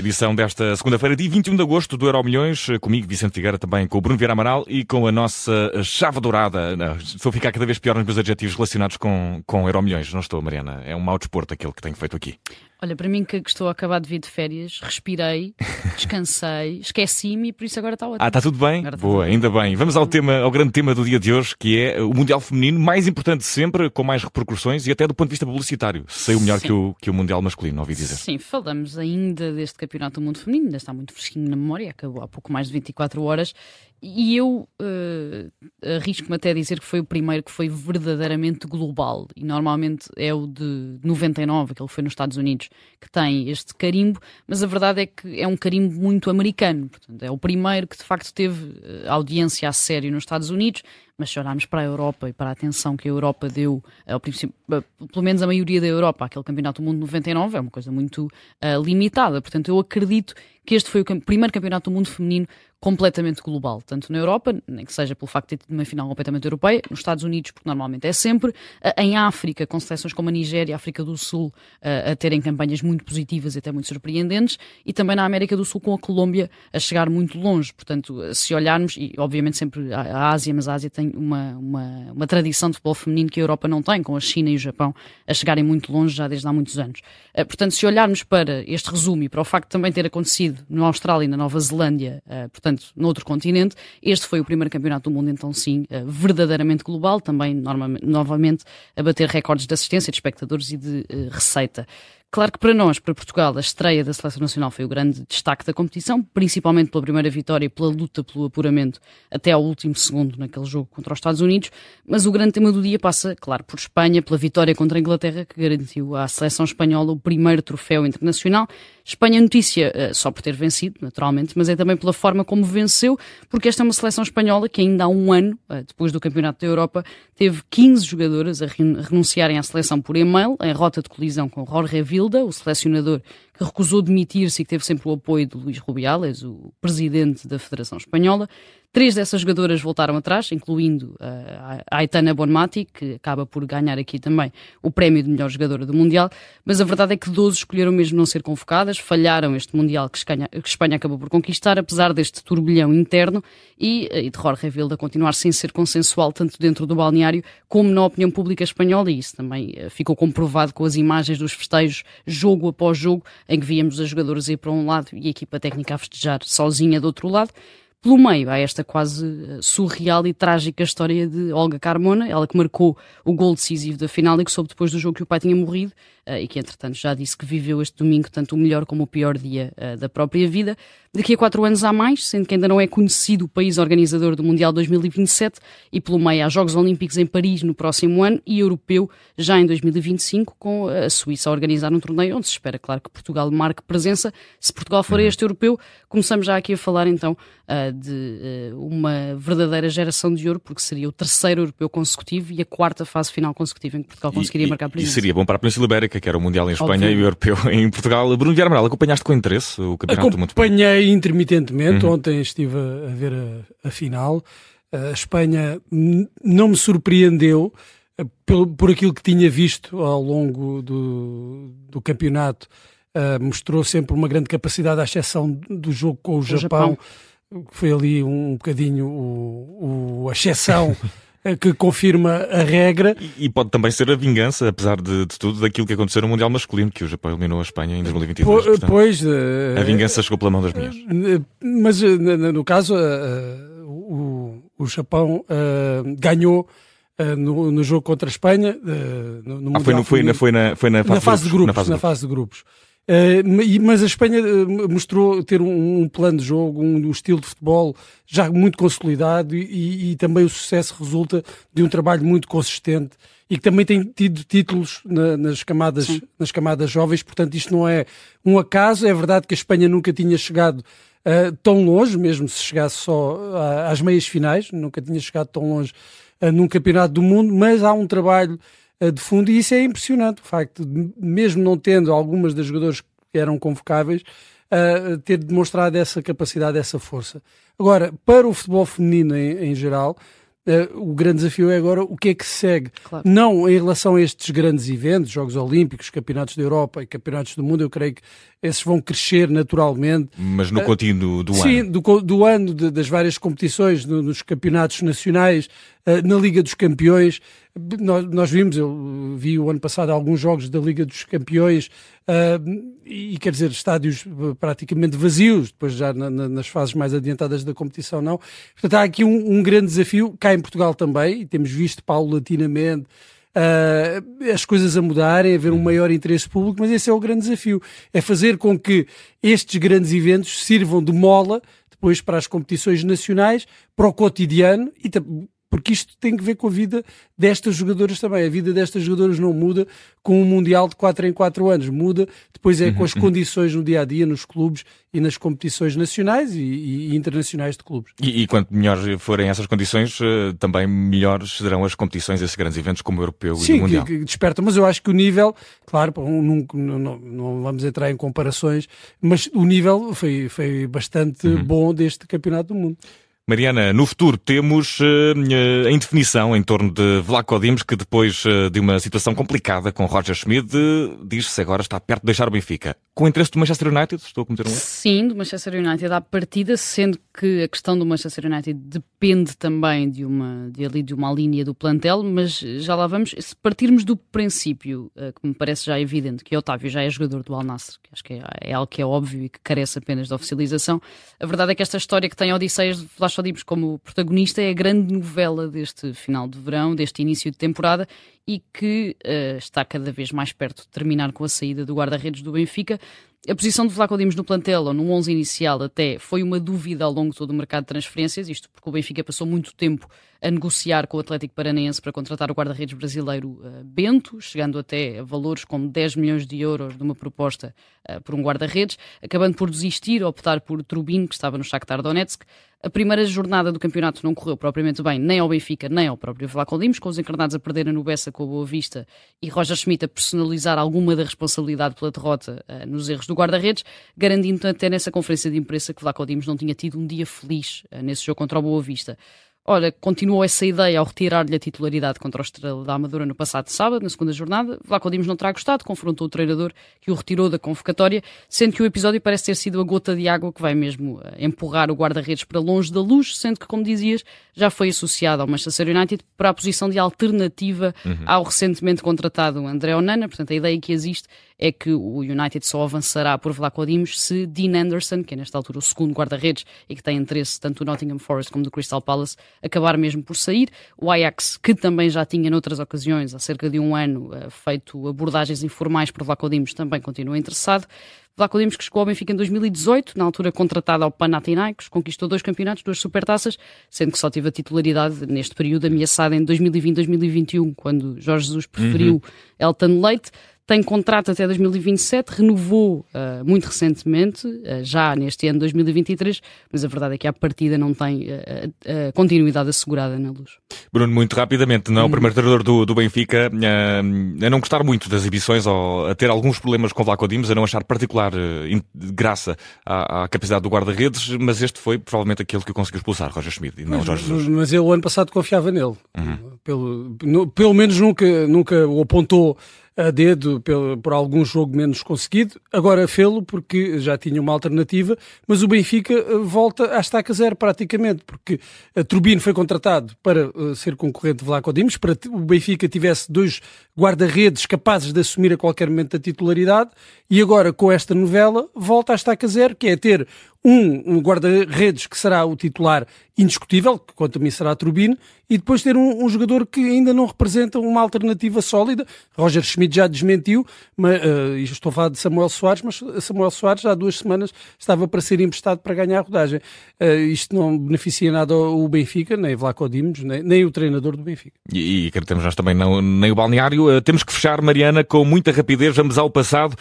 Edição desta segunda-feira, dia 21 de agosto, do Euro Milhões, comigo, Vicente Figueira, também com o Bruno Vieira Amaral e com a nossa chave dourada. Não, estou a ficar cada vez pior nos meus adjetivos relacionados com, com Euro Milhões. Não estou, Mariana. É um mau desporto aquele que tenho feito aqui. Olha, para mim que estou a acabar de vir de férias, respirei, descansei, esqueci-me e por isso agora está ótimo. Ah, está tudo bem? Está Boa, tudo ainda bem. Vamos ao tema, ao grande tema do dia de hoje, que é o Mundial Feminino, mais importante sempre, com mais repercussões e até do ponto de vista publicitário. Saiu melhor que o, que o Mundial masculino, ouvi dizer. Sim, falamos ainda deste Campeonato do Mundo Feminino, ainda está muito fresquinho na memória, acabou há pouco mais de 24 horas e eu uh, arrisco-me até a dizer que foi o primeiro que foi verdadeiramente global. E normalmente é o de 99, que ele foi nos Estados Unidos, que tem este carimbo, mas a verdade é que é um carimbo muito americano. Portanto, é o primeiro que de facto teve eh, audiência a sério nos Estados Unidos, mas se olharmos para a Europa e para a atenção que a Europa deu, ao princípio, pelo menos a maioria da Europa, aquele Campeonato do Mundo 99, é uma coisa muito uh, limitada. Portanto, eu acredito que este foi o primeiro Campeonato do Mundo feminino completamente global, tanto na Europa, nem que seja pelo facto de ter tido uma final completamente europeia, nos Estados Unidos, porque normalmente é sempre, uh, em África, com seleções como a Nigéria e a África do Sul uh, a terem campanhas muito positivas e até muito surpreendentes, e também na América do Sul com a Colômbia a chegar muito longe. Portanto, se olharmos, e obviamente sempre a Ásia, mas a Ásia tem uma, uma, uma tradição de futebol feminino que a Europa não tem, com a China e o Japão a chegarem muito longe já desde há muitos anos. Portanto, se olharmos para este resumo e para o facto de também ter acontecido na Austrália e na Nova Zelândia, uh, portanto, noutro continente, este foi o primeiro campeonato do mundo, então sim, uh, verdadeiramente global, também novamente a bater recordes de assistência, de espectadores e de receita. Claro que para nós, para Portugal, a estreia da Seleção Nacional foi o grande destaque da competição, principalmente pela primeira vitória e pela luta pelo apuramento até ao último segundo naquele jogo contra os Estados Unidos, mas o grande tema do dia passa, claro, por Espanha, pela vitória contra a Inglaterra, que garantiu à seleção espanhola o primeiro troféu internacional. Espanha notícia eh, só por ter vencido, naturalmente, mas é também pela forma como venceu, porque esta é uma seleção espanhola que ainda há um ano, eh, depois do Campeonato da Europa, teve 15 jogadoras a renunciarem à seleção por e-mail, em rota de colisão com Jorge O selecionador recusou demitir-se e que teve sempre o apoio de Luís Rubiales, o presidente da Federação Espanhola. Três dessas jogadoras voltaram atrás, incluindo uh, a Aitana Bonmati, que acaba por ganhar aqui também o prémio de melhor jogadora do Mundial, mas a verdade é que 12 escolheram mesmo não ser convocadas, falharam este Mundial que Espanha, que Espanha acabou por conquistar, apesar deste turbilhão interno e, uh, e de Jorge Vilda continuar sem ser consensual tanto dentro do balneário como na opinião pública espanhola, e isso também uh, ficou comprovado com as imagens dos festejos, jogo após jogo, em que víamos as jogadoras ir para um lado e a equipa técnica a festejar sozinha do outro lado. Pelo meio há esta quase eh, surreal e trágica história de Olga Carmona, ela que marcou o gol decisivo da final e que soube depois do jogo que o pai tinha morrido e que entretanto já disse que viveu este domingo tanto o melhor como o pior dia uh, da própria vida. Daqui a quatro anos há mais, sendo que ainda não é conhecido o país organizador do Mundial 2027 e pelo meio há Jogos Olímpicos em Paris no próximo ano e Europeu já em 2025 com a Suíça a organizar um torneio onde se espera, claro, que Portugal marque presença. Se Portugal for este europeu, começamos já aqui a falar então uh, de uma verdadeira geração de ouro, porque seria o terceiro europeu consecutivo e a quarta fase final consecutiva em que Portugal conseguiria e, marcar presença. E seria bom para a Península Ibérica que era o Mundial em Espanha Óbvio. e o Europeu em Portugal. Bruno Vieira Amaral, acompanhaste com interesse o Campeonato do Mundo? Acompanhei intermitentemente, uhum. ontem estive a, a ver a, a, final. A Espanha não me surpreendeu eh, por, por aquilo que tinha visto ao longo do, do campeonato. Uh, mostrou sempre uma grande capacidade, à exceção do jogo com o, o Japão, Japão, que foi ali um bocadinho o, o a exceção que confirma a regra. E, e, pode também ser a vingança, apesar de, de, tudo, daquilo que aconteceu no Mundial Masculino, que o Japão eliminou a Espanha em 2022. Po, portanto, pois. Uh, a vingança chegou pela mão das minhas. Uh, mas no caso, o, o Japão ganhou. No, no, jogo contra a Espanha, no, no ah, foi, no, foi, na, foi, na, foi na fase, na fase de grupos. Na fase de grupos. Uh, mas a Espanha uh, mostrou ter um, um, plano de jogo, um, um, estilo de futebol já muito consolidado e, e, também o sucesso resulta de um trabalho muito consistente e que também tem tido títulos na, nas, camadas, nas camadas jovens, portanto isto não é um acaso, é verdade que a Espanha nunca tinha chegado uh, tão longe, mesmo se chegasse só às meias finais, nunca tinha chegado tão longe num campeonato do mundo, mas há um trabalho de fundo, e isso é impressionante, o facto de, mesmo não tendo algumas das jogadores que eram convocáveis, uh, ter demonstrado essa capacidade, essa força. Agora, para o futebol feminino em, em geral, o grande desafio é agora o que é que se segue. Claro. Não em relação a estes grandes eventos, Jogos Olímpicos, Campeonatos da Europa e Campeonatos do Mundo, eu creio que esses vão crescer naturalmente. Mas no contínuo do Sim, ano? Sim, do, do, ano, de, das várias competições, no, nos campeonatos nacionais, uh, na Liga dos Campeões. Nós, nós, vimos, eu vi o ano passado alguns jogos da Liga dos Campeões uh, e, quer dizer, estádios praticamente vazios, depois já na, na, nas fases mais adiantadas da competição não. Portanto, há aqui um, um grande desafio, cá em Portugal também, e temos visto paulatinamente uh, as coisas a mudarem, haver um maior interesse público, mas esse é o grande desafio, é fazer com que estes grandes eventos sirvam de mola depois para as competições nacionais, para o cotidiano e porque isto tem que ver com a vida destas jogadoras também. A vida destas jogadoras não muda com um Mundial de 4 em 4 anos, muda depois é uhum, com as uhum. condições no dia a dia, nos clubes e nas competições nacionais e, e internacionais de clubes. E, e, quanto melhores forem essas condições, eh, também melhores serão as competições, esses grandes eventos como o Europeu Sim, e o Mundial. Sim, desperta, mas eu acho que o nível, claro, não, não, não, vamos entrar em comparações, mas o nível foi, foi bastante uhum. bom deste Campeonato do Mundo. Mariana, no futuro temos uh, a indefinição em torno de Vlaco Dimos, que depois uh, de uma situação complicada com Roger Schmidt, uh, diz-se agora está perto de deixar o Benfica. Com o interesse do Manchester United? Estou a cometer um erro? Sim, do Manchester United à partida, sendo que a questão do Manchester United depende também de uma, de, ali, de uma linha do plantel, mas já lá vamos. Se partirmos do princípio, que me parece já evidente, que Otávio já é jogador do Al Nassr, que acho que é, é algo que é óbvio e que carece apenas de oficialização, a verdade é que esta história que tem Odisseias de Flash Dimos como protagonista é a grande novela deste final de verão, deste início de temporada e que uh, está cada vez mais perto de terminar com a saída do guarda-redes do Benfica. A posição de Vlaco Dimos no plantel, ou no 11 inicial até, foi uma dúvida ao longo de todo o mercado de transferências, isto porque o Benfica passou muito tempo a negociar com o Atlético Paranaense para contratar o guarda-redes brasileiro uh, Bento, chegando até a valores como 10 milhões de euros de uma proposta uh, por um guarda-redes, acabando por desistir, optar por Trubin, que estava no Shakhtar Donetsk. A primeira jornada do campeonato não correu propriamente bem, nem ao Benfica, nem ao próprio Vlaco Dimos, com os encarnados a perderem no Bessa com a Boa Vista e Roger Schmidt a personalizar alguma da responsabilidade pela derrota uh, nos erros do guarda-redes, garantindo até nessa conferência de imprensa que Vlaco Dimos não tinha tido um dia feliz uh, nesse jogo contra o Boa Vista. Ora, continuou essa ideia ao retirar-lhe a titularidade contra o Estrela da Amadora no passado sábado, na segunda jornada. Vlaco Dimos não terá gostado, confrontou o treinador que o retirou da convocatória, sendo que o episódio parece ter sido a gota de água que vai mesmo eh, empurrar o guarda-redes para longe da luz, sendo que, como dizias, já foi associado ao Manchester United para a posição de alternativa uhum. ao recentemente contratado André Onana. Portanto, a ideia que existe é que o United só avançará por Vlaco Dimos se Dean Anderson, que é nesta altura o segundo guarda-redes e que tem interesse tanto do Nottingham Forest como do Crystal Palace, acabar mesmo por sair. O Ajax, que também já tinha noutras ocasiões, há cerca de um ano, eh, feito abordagens informais por Vlaco Dimos, também continua interessado. Vlaco que chegou ao Benfica em 2018, na altura contratado ao Panathinaikos, conquistou dois campeonatos, duas supertaças, sendo que só teve a titularidade neste período ameaçada em 2020-2021, quando Jorge Jesus preferiu uhum. Elton Leite tem contrato até 2027, renovou uh, muito recentemente, uh, já neste ano 2023, mas a verdade é que a partida não tem uh, continuidade assegurada na luz. Bruno, muito rapidamente, não é o hum. primeiro treinador do, do Benfica a não gostar muito das exibições ou a ter alguns problemas com Vlaco Dimos, a não achar particular graça à, à, capacidade do guarda-redes, mas este foi provavelmente aquele que o conseguiu expulsar, Roger Schmidt, e não mas, Jorge Jesus. Mas o ano passado confiava nele. Uhum. Pelo, no, pelo menos nunca, nunca o apontou a dedo por, algum jogo menos conseguido. Agora fê-lo porque já tinha uma alternativa, mas o Benfica eh, volta à estaca zero praticamente, porque a Turbino foi contratado para uh, ser concorrente de Vlaco Dimos, para o Benfica tivesse dois guarda-redes capazes de assumir a qualquer momento a titularidade, e agora com esta novela volta à estaca zero, que é ter um, um guarda-redes que será o titular indiscutível, que quanto a mim será a Turbine, e depois ter um, um, jogador que ainda não representa uma alternativa sólida. Roger Schmidt já desmentiu, mas, uh, estou a falar de Samuel Soares, mas Samuel Soares há duas semanas estava para ser emprestado para ganhar a rodagem. Uh, isto não beneficia nada o Benfica, nem Vlaco Dimos, nem, nem o treinador do Benfica. E, e temos nós também não, nem o balneário. Uh, temos que fechar, Mariana, com muita rapidez. Vamos ao passado.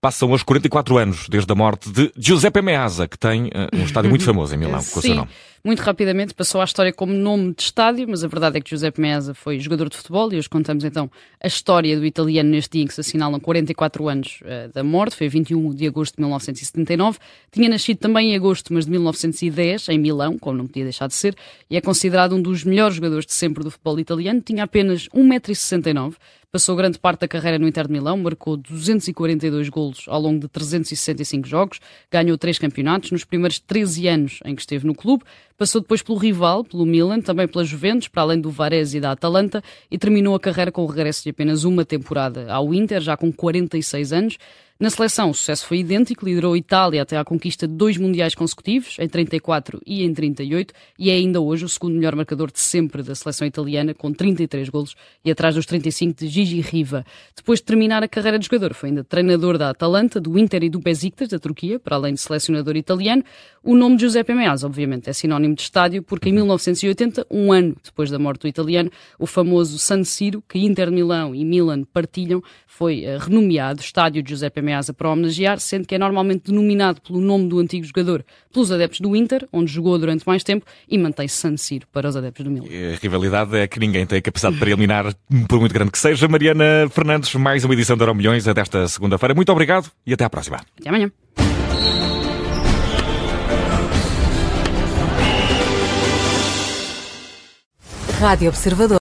Passam os 44 anos desde a morte de Giuseppe Meazza, que tem uh, um estádio muito famoso em Milão, com o seu nome. Muito rapidamente passou à história como nome de estádio, mas a verdade é que Giuseppe Meazza foi jogador de futebol e hoje contamos então a história do italiano neste dia em que se assinalam 44 anos uh, da morte, foi 21 de agosto de 1979. Tinha nascido também em agosto, mas de 1910, em Milão, como não podia deixar de ser, e é considerado um dos melhores jogadores de sempre do futebol italiano. Tinha apenas 1,69m, Passou grande parte da carreira no Inter de Milão, marcou 242 golos ao longo de 365 jogos, ganhou três campeonatos nos primeiros 13 anos em que esteve no clube, passou depois pelo rival, pelo Milan, também pela Juventus, para além do Varese e da Atalanta, e terminou a carreira com o regresso de apenas uma temporada ao Inter, já com 46 anos. Na seleção, o sucesso foi idêntico, liderou a Itália até à conquista de dois mundiais consecutivos, em 34 e em 38, e é ainda hoje o segundo melhor marcador de sempre da seleção italiana, com 33 golos e atrás dos 35 de Gigi Riva. Depois de terminar a carreira de jogador, foi ainda treinador da Atalanta, do Inter e do Besiktas, da Turquia, para além de selecionador italiano. O nome de Giuseppe Meazza, obviamente, é sinónimo de estádio, porque em 1980, um ano depois da morte do italiano, o famoso San Siro, que Inter Milão e Milan partilham, foi uh, renomeado Estádio Giuseppe Meazza para homenagear, sendo que é normalmente denominado pelo nome do antigo jogador pelos adeptos do Inter, onde jogou durante mais tempo, e mantém San Siro para os adeptos do Milan. A rivalidade é que ninguém tem capacidade para eliminar, por muito grande que seja. Mariana Fernandes, mais uma edição da Euro Milhões desta segunda-feira. Muito obrigado e até à próxima. Até amanhã. Rádio Observador.